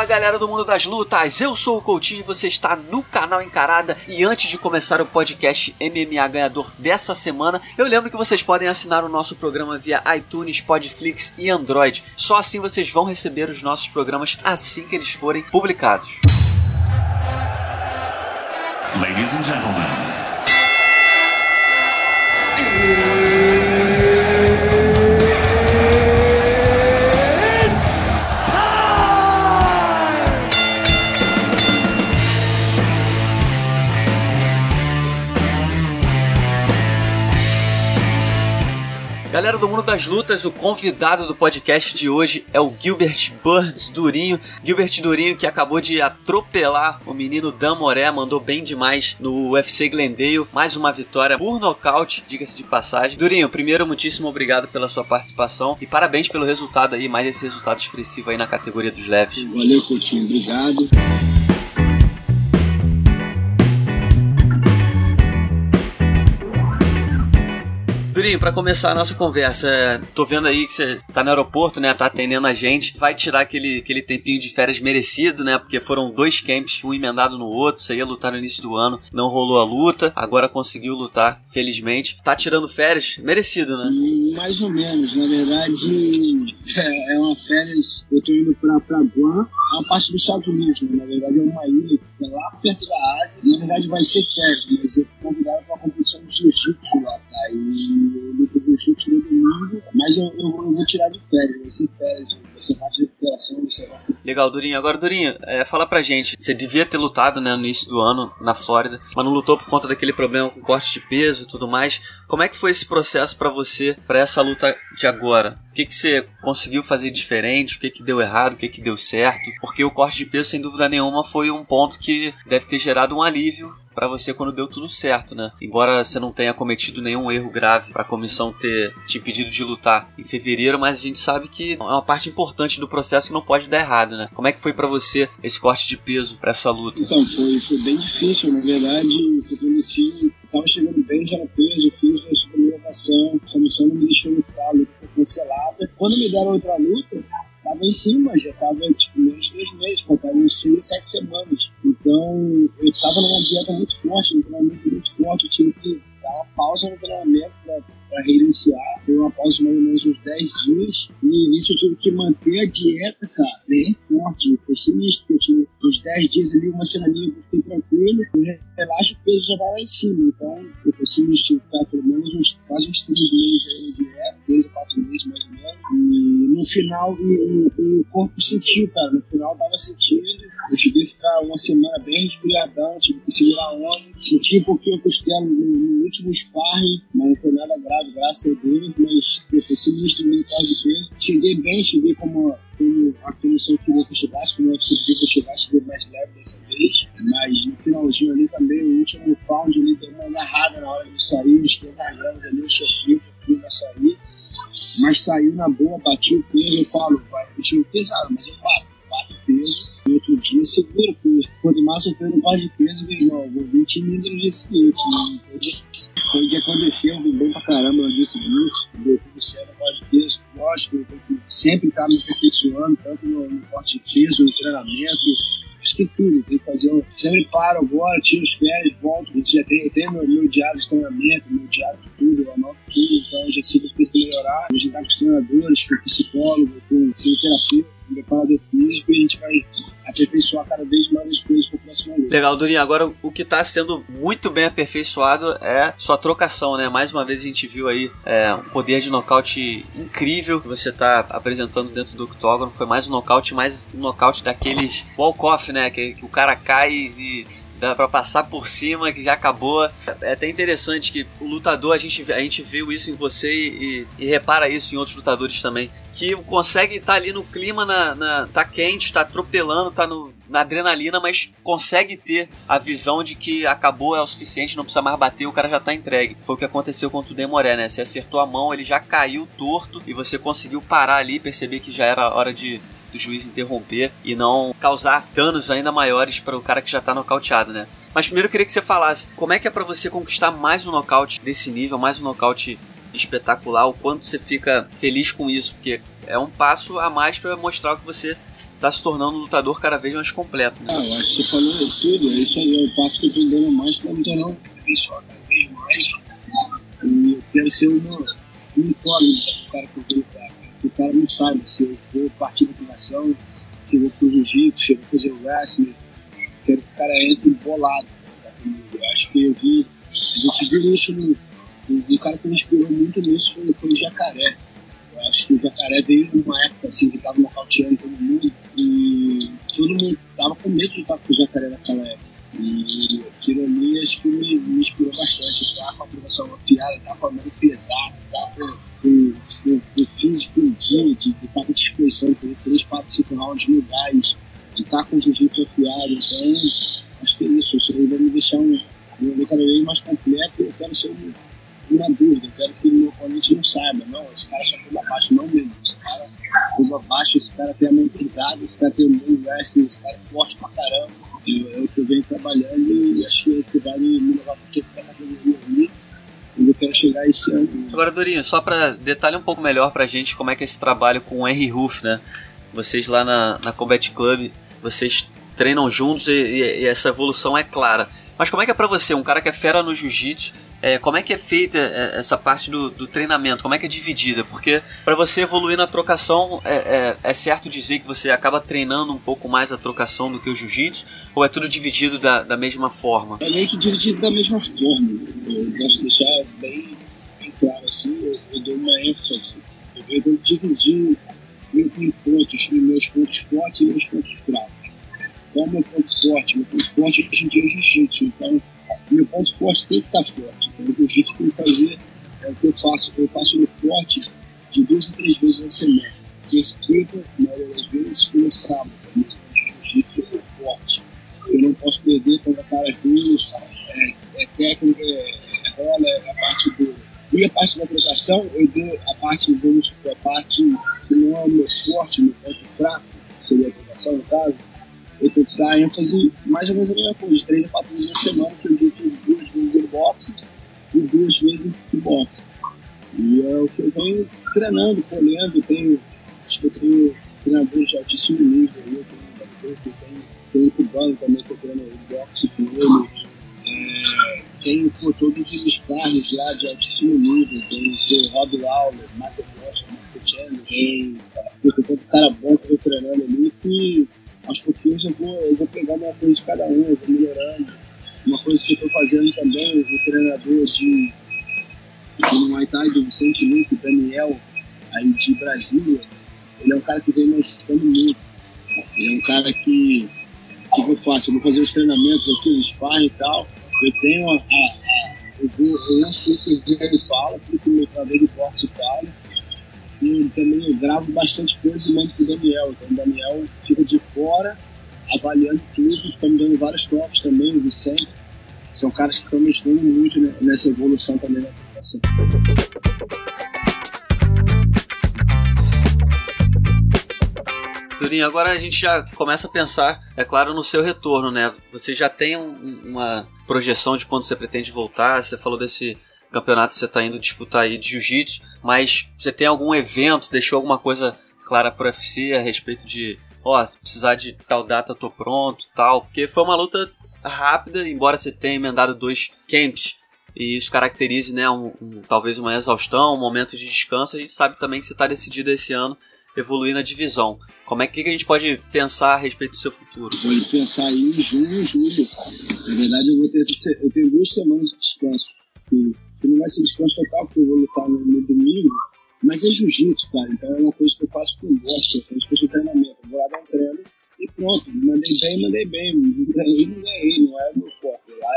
Fala galera do mundo das lutas, eu sou o Coutinho e você está no canal Encarada. E antes de começar o podcast MMA ganhador dessa semana, eu lembro que vocês podem assinar o nosso programa via iTunes, Podflix e Android. Só assim vocês vão receber os nossos programas assim que eles forem publicados. Ladies and gentlemen. Das lutas, o convidado do podcast de hoje é o Gilbert Burns Durinho. Gilbert Durinho que acabou de atropelar o menino Dan Moré, mandou bem demais no UFC Glendale. Mais uma vitória por nocaute, diga-se de passagem. Durinho, primeiro, muitíssimo obrigado pela sua participação e parabéns pelo resultado aí, mais esse resultado expressivo aí na categoria dos leves. Valeu, Coutinho, obrigado. Durinho, para começar a nossa conversa, tô vendo aí que você está no aeroporto, né? Tá atendendo a gente. Vai tirar aquele, aquele tempinho de férias merecido, né? Porque foram dois camps, um emendado no outro. Você ia lutar no início do ano, não rolou a luta. Agora conseguiu lutar, felizmente. Tá tirando férias? Merecido, né? Mais ou menos. Na verdade, é, é uma férias. Eu tô indo pra, pra Guam, é uma parte dos Estados Unidos, né? Na verdade, é uma ilha que fica lá perto da Ásia. Na verdade, vai ser férias, mas eu fui convidado pra uma competição de jiu-jitsu lá. Tá? Fazer o chute no domingo, mas eu, eu, eu, vou tirar de férias, vai ser férias, vai ser parte de recuperação, vai ser Legal, Durinho. Agora, Durinho, é, fala pra gente. Você devia ter lutado né, no início do ano na Flórida, mas não lutou por conta daquele problema com corte de peso e tudo mais. Como é que foi esse processo para você, para essa luta de agora? O que, que você conseguiu fazer diferente? O que, que deu errado? O que, que deu certo? Porque o corte de peso, sem dúvida nenhuma, foi um ponto que deve ter gerado um alívio para você quando deu tudo certo, né? Embora você não tenha cometido nenhum erro grave para comissão ter te impedido de lutar em fevereiro, mas a gente sabe que é uma parte importante do processo que não pode dar errado, né? Como é que foi para você esse corte de peso para essa luta? Então, foi, foi bem difícil, na verdade, eu conheci, tava chegando bem já no peso, fiz a suplementação, a comissão não me deixou lutar, a luta foi cancelada. Quando me deram outra luta, tava em cima, já tava tipo menos de dois meses, uns seis, sete semanas. Então eu tava numa dieta muito forte, um treinamento muito forte, eu tive que dar uma pausa no treinamento para reiniciar. Foi uma pausa de mais ou menos uns 10 dias. E início eu tive que manter a dieta, cara, bem forte. Foi sinistro, porque eu tive uns 10 dias ali, uma semana que eu fiquei tranquilo. Eu relaxo, o peso já vai lá em cima. Então, eu foi sinistro ficar pelo menos uns, quase uns 3 meses aí de dieta, 3 a 4 meses mais ou menos. E no final, e, e, e o corpo sentiu, cara. No final tava sentindo. Eu tive que ficar uma semana bem resfriadão, tive que segurar a onda. Senti um pouquinho a costela no, no último sparring, mas não foi nada grave, graças a Deus. Mas eu sinistro no caso de peso. Cheguei bem, cheguei como, como a comissão queria que eu chegasse, como eu queria que eu chegasse, cheguei mais leve dessa vez. Mas no finalzinho ali também, o último pound ali deu uma agarrada na hora de sair, uns 500 gramas ali, eu sofri, mas saiu na boa, bati o peso, eu falo, vai repetir o pesado, mas eu bato, bato o peso, e outro dia segura o peso. Quando mais eu perco o de peso, meu irmão, vou vir tímido no dia seguinte, né? Foi o que aconteceu, vim bem pra caramba no dia seguinte, deu tudo certo no de peso. Lógico, eu sempre estar me aperfeiçoando, tanto no, no corte de peso, no treinamento, tudo, tem que fazer. Um, sempre paro agora, tiro as férias, volto. Gente já tem, eu meu, meu diário de treinamento, meu diário de tudo, eu anoto tudo, então eu já sei que eu tenho que melhorar. Gente tá com os treinadores, com o psicólogo, com fisioterapeuta preparador físico e a gente vai aperfeiçoar cada vez mais as coisas para o próximo ano. Legal, Durinho. Agora, o que está sendo muito bem aperfeiçoado é sua trocação, né? Mais uma vez a gente viu aí é, um poder de nocaute incrível que você está apresentando dentro do octógono. Foi mais um nocaute, mais um nocaute daqueles walk-off, né? Que, que o cara cai e dá pra passar por cima, que já acabou. É até interessante que o lutador, a gente, a gente viu isso em você e, e repara isso em outros lutadores também. Que consegue estar tá ali no clima, na, na, tá quente, tá atropelando, tá no, na adrenalina, mas consegue ter a visão de que acabou, é o suficiente, não precisa mais bater, o cara já tá entregue. Foi o que aconteceu com o Demoré, né? Você acertou a mão, ele já caiu torto e você conseguiu parar ali, perceber que já era hora de do juiz interromper e não causar danos ainda maiores para o cara que já está nocauteado, né? Mas primeiro eu queria que você falasse como é que é para você conquistar mais um nocaute desse nível, mais um nocaute espetacular, o quanto você fica feliz com isso, porque é um passo a mais para mostrar que você está se tornando um lutador cada vez mais completo. Né? Ah, eu acho que você falou tudo, é isso aí, é o passo que eu estou dando mais para me tornar um pessoal cada vez mais. E eu quero ser uma, um incógnita do cara que eu cara não sabe se eu vou partir da ativação, se eu vou pro jiu-jitsu, se eu vou fazer o wrestling. Quero que o cara entre bolado. Eu acho que eu vi, a gente viu isso no um cara que me inspirou muito nisso foi, foi o Jacaré. Eu acho que o Jacaré veio numa época assim que tava nocauteando todo mundo e todo mundo tava com medo de estar com o Jacaré naquela época. E aquilo ali acho que me, me inspirou bastante. Tá com a aprovação piada, tá falando pesado, tá com o físico dia, de estar com disposição, fazer 3, 4, 5 rounds mil gás, de estar com o jiu-jitsu afiado. Então, acho que é isso. Isso vai me deixar um, um vez mais completo. Eu quero ser um uma dúvida, quero que o meu oponente não saiba, não, esse cara só pula baixo, não mesmo, esse cara pula baixo, esse cara tem a mão pesada, esse cara tem um bom wrestling, esse cara é forte pra caramba, e é o que eu venho trabalhando e acho que é o vai me levar quero chegar esse ano. Agora, Dorinho, só para detalhar um pouco melhor pra gente como é que é esse trabalho com o Henry Ruff, né? Vocês lá na, na Combat Club, vocês treinam juntos e, e, e essa evolução é clara. Mas como é que é pra você, um cara que é fera no jiu-jitsu, é, como é que é feita é, essa parte do, do, treinamento? Como é que é dividida? Porque para você evoluir na trocação, é, é, é, certo dizer que você acaba treinando um pouco mais a trocação do que o jiu-jitsu? Ou é tudo dividido da, da mesma forma? É meio que dividido da mesma forma. Eu posso deixar bem, bem claro assim, eu, eu dou uma ênfase. Eu vou dividir em pontos, em meus pontos fortes e meus pontos fracos. Qual é o meu ponto forte? Meu ponto forte hoje em dia é jiu-jitsu. Então, meu ponto forte tem que estar forte. Então, o jiu-jitsu tem que fazer é o que eu faço. Eu faço no forte de duas a três vezes na semana. Terça-feira, na maioria das vezes, e no sábado. É forte. Eu não posso perder contra caras duros, é, é técnica, é, é rola, é a parte do. E a parte da trocação, eu dou a parte, vamos a parte que não é o meu forte, meu ponto fraco, que seria a trocação no caso, eu tento dar ênfase mais ou menos a mesma coisa, três a treinando, colhendo, tenho, acho que eu tenho treinadores de altíssimo nível, eu tenho, eu tenho, tenho cubano também que eu treino boxe com ele, é, tenho por todos os carros lá de altíssimo nível, tem o Rob Lawler, Michael Johnson, Michael Chandler, tem, tem tanto cara bom que eu tô treinando ali que aos pouquinhos eu vou, eu vou pegando uma coisa de cada um, eu vou melhorando. Uma coisa que eu estou fazendo também, o treinador de, de Muay Thai, do Vicente Luque, Daniel, aí de Brasília, ele é um cara que vem me ajudando muito. Ele é um cara que, que eu faço? Eu vou fazer os treinamentos aqui, o sparring e tal. Eu tenho a, a, eu vou, eu lanço o que ele fala, tudo que o meu treinador de boxe fala e também eu gravo bastante coisa e mando pro Daniel. Então o Daniel fica de fora, avaliando tudo, estão me dando vários toques também, o Vicente. São caras que estão me ajudando muito nessa evolução também na aplicação. Turinho, agora a gente já começa a pensar, é claro, no seu retorno, né? Você já tem um, uma projeção de quando você pretende voltar, você falou desse campeonato que você está indo disputar aí de jiu-jitsu, mas você tem algum evento, deixou alguma coisa clara para o UFC a respeito de, ó, oh, se precisar de tal data, tô pronto, tal, porque foi uma luta rápida, embora você tenha emendado dois camps e isso caracterize, né, um, um, talvez uma exaustão, um momento de descanso, a gente sabe também que você está decidido esse ano evoluir na divisão. Como é que, a gente pode pensar a respeito do seu futuro? Pode pensar aí em junho, julho. Na verdade, eu vou ter eu tenho duas semanas de descanso. Que não vai ser descanso total, porque eu vou lutar no, no domingo, mas é jiu-jitsu, cara. Então é uma coisa que eu faço com gosto, é uma coisa de treinamento. Eu vou lá dar um treino e pronto. Mandei bem, mandei bem. Não ganhei, não ganhei. Não é o meu foco. Lá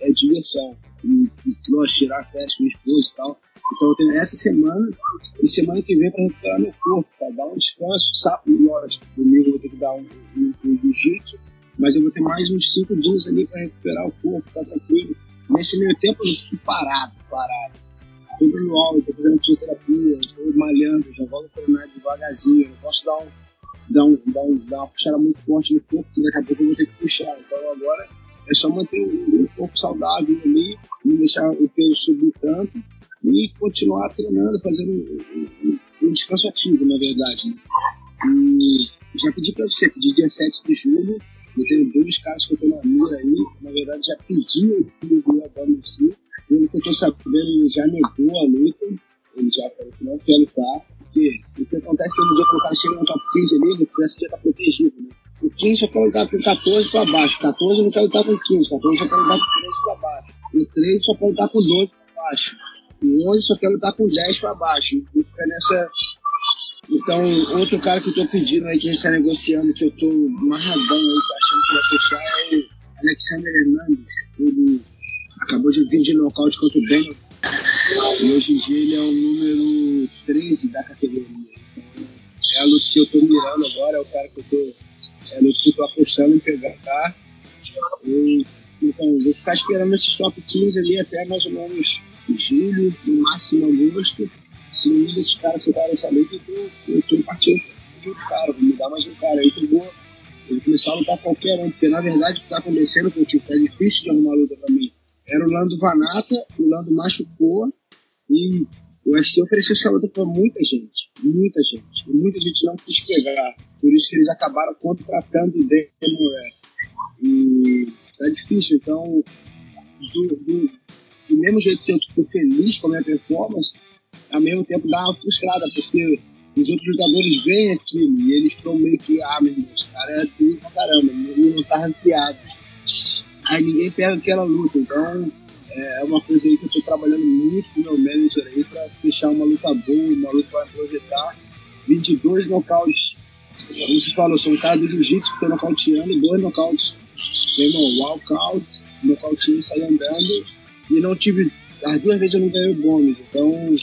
é, é diversão. E, e nós tirar férias com minha esposa e tal. Então eu tenho essa semana e semana que vem para recuperar meu corpo, para dar um descanso. Sábado, lógico, domingo eu vou ter que dar um, um, um jiu-jitsu, mas eu vou ter mais uns cinco dias ali para recuperar o corpo, ficar tranquilo Nesse meio tempo eu fico parado, parado. Tudo no alto, tô fazendo fisioterapia, tô malhando, já volto a treinar devagarzinho. Não posso dar, um, dar, um, dar, um, dar uma puxada muito forte no corpo, que daqui a pouco eu vou ter que puxar. Então agora é só manter o, o corpo saudável ali, não deixar o peso subir tanto e continuar treinando, fazendo o, o, um descanso ativo, na verdade. Né? E já pedi para você, pedir dia 7 de julho, eu tenho dois caras que eu tô na mira aí, na verdade já pedi o filho do Adamo si, pelo que eu tô sabendo, ele já negou a luta, ele já falou que não quer lutar, porque o que acontece é que no dia que o cara chega no top 15 ali, ele parece que já tá protegido, né? O 15 só quer lutar com 14 para baixo, 14 não quer lutar com 15, 14 só quer lutar com 13 para baixo, o 13 só quer lutar com 12 para baixo, o 11 só quer lutar com 10 para baixo, e fica nessa então, outro cara que eu tô pedindo aí, que a gente tá negociando, que eu tô marradão aí, tá achando que vai fechar, é o Alexander Hernandes. Ele acabou de vir de nocaute contra o Daniel. E hoje em dia ele é o número 13 da categoria. É a luta que eu tô mirando agora, é o cara que eu tô. É a luta que eu tô apostando em pegar. Tá? Eu, então, vou ficar esperando esses top 15 ali até mais ou menos julho, no máximo agosto se um desses caras aceitarem essa luta, eu tô, eu tô partindo de outro cara, vou me dar mais um cara aí vou, eu começar a lutar qualquer um, porque na verdade o que tá acontecendo, que tipo, é difícil de arrumar luta pra mim. Era o Lando Vanata, o Lando machucou e o UFC ofereceu essa luta pra muita gente, muita gente, e muita gente não quis pegar, por isso que eles acabaram contratando o Demoré. E tá difícil, então, do, do, mesmo jeito que eu tô feliz com a minha performance, ao mesmo tempo dá uma frustrada, porque os outros jogadores veem aquilo e eles estão meio que, ah, meu irmão, esse cara é duro pra caramba, ele não tá ranqueado. Aí ninguém pega aquela luta, então é uma coisa aí que eu tô trabalhando muito com meu manager aí pra fechar uma luta boa, uma luta pra projetar 22 nocautes. Como você falou, sou um cara do jiu-jitsu que tô nocauteando, dois nocautes. Meu irmão, walkout, nocautinho, saí andando e não tive. As duas vezes eu não ganhei o bônus, então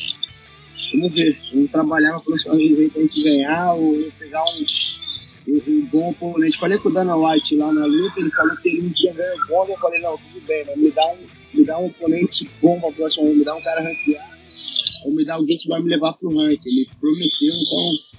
Vamos ver. Vamos trabalhar para gente ganhar ou pegar um, um, um, bom oponente. Falei com o Dana White lá na luta, ele falou que ele não tinha ganho bom. Eu falei, não, tudo bem, mas me dá um, me dá um oponente bom para a próxima me dá um cara ranqueado, ou me dá alguém que vai me levar pro ranking. Ele prometeu, então.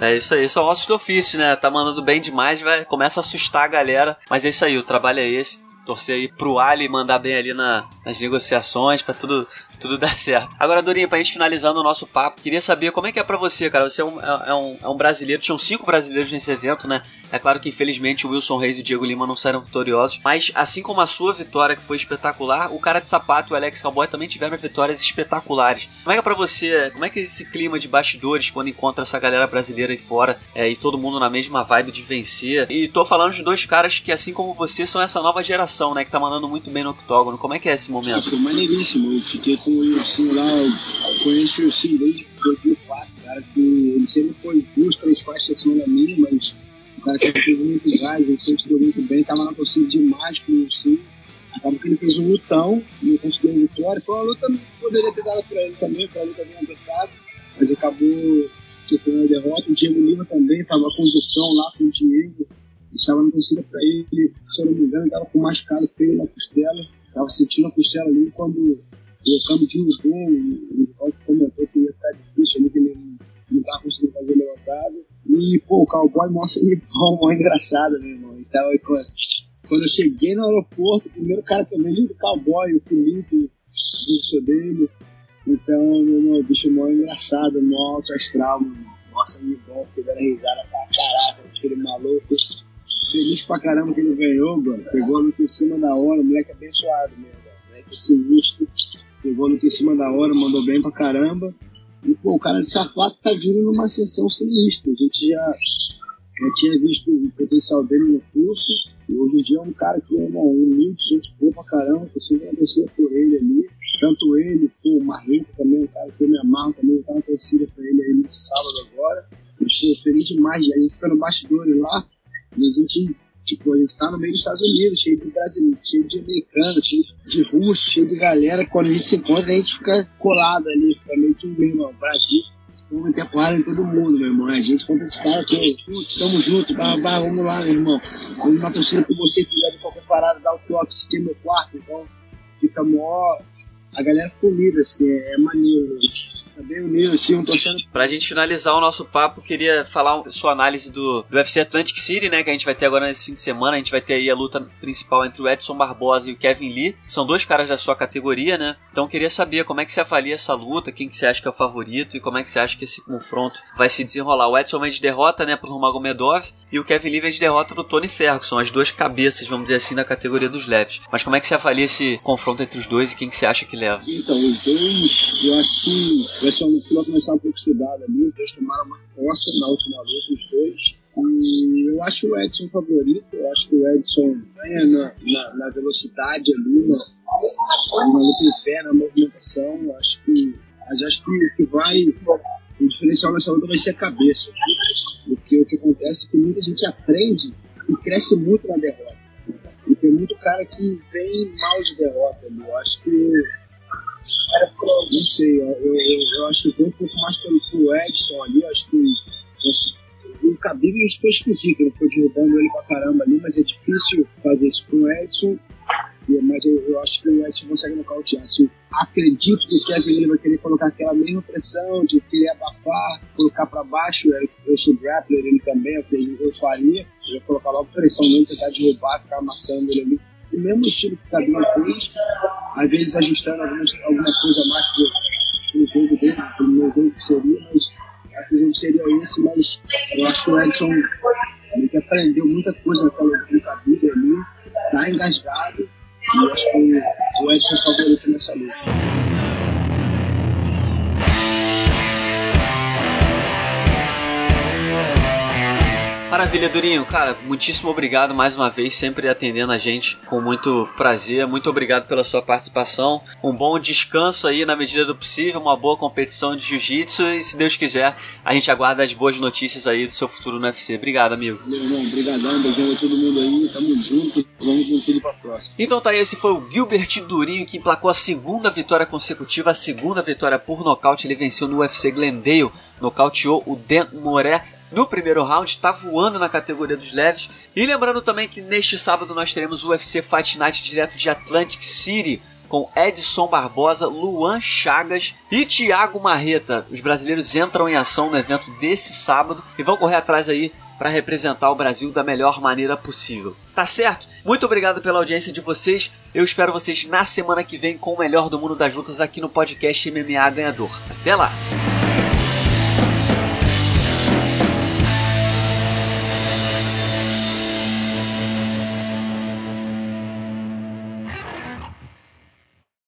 É isso aí, são ossos do ofício, né? Tá mandando bem demais, vai, começa a assustar a galera. Mas é isso aí, o trabalho é esse torcer aí pro Ali mandar bem ali na, nas negociações para tudo tudo dar certo. Agora, Dorinha, pra gente finalizando o nosso papo, queria saber como é que é pra você, cara. Você é um, é, é um, é um brasileiro, tinham cinco brasileiros nesse evento, né? É claro que infelizmente o Wilson Reis e o Diego Lima não saíram vitoriosos, mas assim como a sua vitória, que foi espetacular, o cara de sapato e o Alex Cowboy também tiveram vitórias espetaculares. Como é que é pra você, como é que é esse clima de bastidores quando encontra essa galera brasileira aí fora é, e todo mundo na mesma vibe de vencer? E tô falando de dois caras que, assim como você, são essa nova geração, né? Que tá mandando muito bem no octógono. Como é que é esse momento? Foi maneiríssimo. Eu fiquei com com o Wilson lá, eu conheço o Wilson desde 2004, cara, que ele sempre foi duas, três faixas acima da minha, mas o cara sempre teve muito gás, ele sempre se deu muito bem, tava na torcida demais com o Wilson. Acabou que ele fez um lutão e conseguiu a vitória. Foi uma luta que poderia ter dado pra ele também, foi uma luta bem apertada, mas acabou sofrendo a derrota. O Diego Lima também tava com o Zucão lá, com o Diego, estava na torcida pra ele, se eu não me engano, estava com mais cara feio na costela, estava sentindo a costela ali quando colocando de judô, o Paulo comentou que ia ficar difícil ali, que ele não estava conseguindo fazer levantado. E, pô, o cowboy mostra de forma engraçada, meu irmão. Estava quando, quando eu cheguei no aeroporto, o primeiro cara que eu vejo é o cowboy, o Felipe, o professor dele. Então, meu irmão, o bicho mó engraçado, mó alto astral, Nossa, me bom, pegando risada pra caraca, aquele maluco. Feliz pra caramba que ele ganhou, mano. Pegou a luta em cima da hora, o moleque abençoado mesmo, moleque sinistro pegou no em cima da hora, mandou bem pra caramba. E, pô, o cara de sapato tá vindo numa ascensão sinistra. A gente já, já tinha visto o potencial dele no curso. E hoje em dia é um cara que é humilde, gente boa pra caramba. Eu sempre agradecer por ele ali. Tanto ele, pô, o Marreta também, um cara que eu me amarro também. Eu tava torcida pra ele aí nesse sábado agora. Mas, pô, feliz demais. A gente fica no bastidores lá. E a gente Tipo, a gente tá no meio dos Estados Unidos, cheio de brasileiros, cheio de americanos, cheio de russos, cheio de galera. Quando a gente se encontra, a gente fica colado ali, fica meio que, meu irmão, Brasil. Vamos meter porrada em todo mundo, meu irmão. A gente conta esse cara que, putz, tamo junto, bah, bah, vamos lá, meu irmão. Vamos na torcida por você, quiser de qualquer parada, dar o toque, se meu quarto, então fica mó. A galera fica unida, assim, é maneiro, né? Tá bem unido, assim, um torcendo. Pra gente finalizar o nosso papo, queria falar sua análise do, do UFC Atlantic City, né? Que a gente vai ter agora nesse fim de semana. A gente vai ter aí a luta principal entre o Edson Barbosa e o Kevin Lee. São dois caras da sua categoria, né? Então queria saber como é que você avalia essa luta, quem que você acha que é o favorito e como é que você acha que esse confronto vai se desenrolar. O Edson vem de derrota, né, pro Magomedov e o Kevin Lee vem de derrota pro Tony Ferguson, as duas cabeças, vamos dizer assim, da categoria dos leves. Mas como é que você avalia esse confronto entre os dois e quem que você acha que leva? Então, os dois, eu acho que ser uma luta começar um pouco estudada ali, os dois tomaram uma coça na última luta, os dois. E eu acho o Edson favorito, eu acho que o Edson ganha na, na, na velocidade ali, na, na luta em pé, na movimentação, eu acho que, mas acho que o que vai, o diferencial nessa luta vai ser a cabeça. Porque o que acontece é que muita gente aprende e cresce muito na derrota. E tem muito cara que vem mal de derrota ali. Eu acho que. Não sei, eu, eu, eu acho que vem um pouco mais pelo, pelo Edson ali. Acho que. O Khabib ficou esquisito, ele ficou derrubando ele pra caramba ali, mas é difícil fazer isso com o Edson mas eu, eu, acho que o Edson consegue nocautear. Assim, acredito que o Kevin Lee vai querer colocar aquela mesma pressão de querer abafar, colocar para baixo. Eu sou grappler, ele também, eu, eu faria. Eu ia colocar logo pressão nele, tentar derrubar, ficar amassando ele ali. Mesmo estilo que o Cabinho fez, às vezes ajustando algumas, alguma coisa mais pro, pro jogo dele, pro meu jogo que seria, mas a seria esse, mas eu acho que o Edson ele aprendeu muita coisa naquela brincadeira ali, tá engasgado, eu acho que o Edson é favorito nessa luta. Maravilha, Durinho. Cara, muitíssimo obrigado mais uma vez, sempre atendendo a gente com muito prazer. Muito obrigado pela sua participação. Um bom descanso aí na medida do possível, uma boa competição de jiu-jitsu e, se Deus quiser, a gente aguarda as boas notícias aí do seu futuro no UFC. Obrigado, amigo. Meu irmão, obrigadão, beijão a todo mundo aí, tamo junto, vamos com tudo pra próxima. Então tá aí, esse foi o Gilbert Durinho que emplacou a segunda vitória consecutiva, a segunda vitória por nocaute. Ele venceu no UFC Glendale, nocauteou o Dan Moré no primeiro round, está voando na categoria dos leves. E lembrando também que neste sábado nós teremos o UFC Fight Night direto de Atlantic City com Edson Barbosa, Luan Chagas e Thiago Marreta. Os brasileiros entram em ação no evento desse sábado e vão correr atrás aí para representar o Brasil da melhor maneira possível. Tá certo? Muito obrigado pela audiência de vocês. Eu espero vocês na semana que vem com o melhor do mundo das lutas aqui no podcast MMA Ganhador. Até lá!